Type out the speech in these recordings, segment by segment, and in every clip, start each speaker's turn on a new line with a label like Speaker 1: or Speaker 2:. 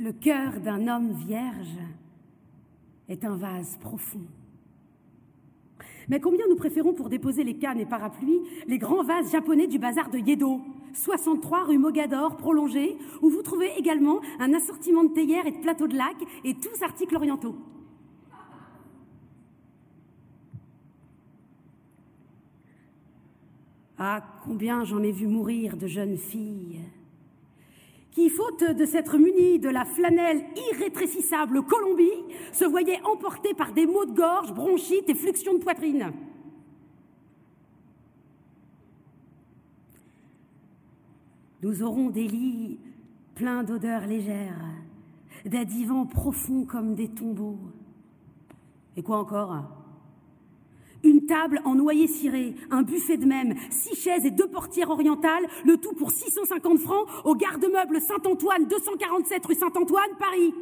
Speaker 1: Le cœur d'un homme vierge est un vase profond. Mais combien nous préférons pour déposer les cannes et parapluies les grands vases japonais du bazar de Yedo, 63 rue Mogador, prolongé, où vous trouvez également un assortiment de théières et de plateaux de lac et tous articles orientaux. Ah, combien j'en ai vu mourir de jeunes filles qui, faute de s'être munies de la flanelle irrétrécissable Colombie, se voyaient emportées par des maux de gorge, bronchites et fluxions de poitrine. Nous aurons des lits pleins d'odeurs légères, des divans profonds comme des tombeaux. Et quoi encore? Table en noyer ciré, un buffet de même, six chaises et deux portières orientales, le tout pour 650 francs au garde-meuble Saint-Antoine, 247 rue Saint-Antoine, Paris.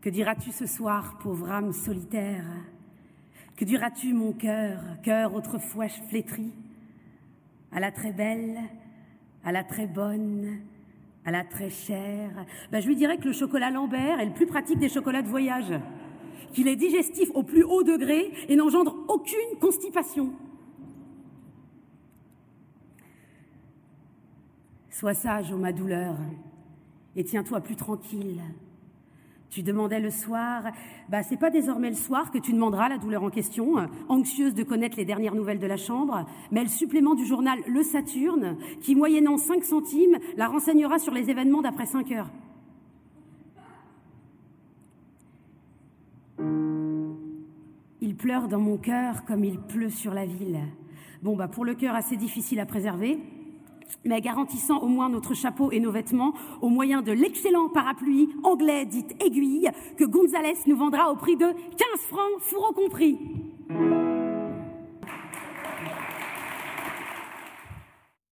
Speaker 1: Que diras-tu ce soir, pauvre âme solitaire? Que diras-tu, mon cœur, cœur autrefois flétri? À la très belle, à la très bonne, à la très chère, ben, je lui dirais que le chocolat Lambert est le plus pratique des chocolats de voyage, qu'il est digestif au plus haut degré et n'engendre aucune constipation. Sois sage, ô ma douleur, et tiens-toi plus tranquille. Tu demandais le soir, bah c'est pas désormais le soir que tu demanderas la douleur en question, anxieuse de connaître les dernières nouvelles de la chambre, mais le supplément du journal Le Saturne, qui moyennant 5 centimes la renseignera sur les événements d'après 5 heures. Il pleure dans mon cœur comme il pleut sur la ville. Bon bah pour le cœur assez difficile à préserver, mais garantissant au moins notre chapeau et nos vêtements au moyen de l'excellent parapluie anglais dite aiguille que Gonzalez nous vendra au prix de 15 francs, fourreau compris.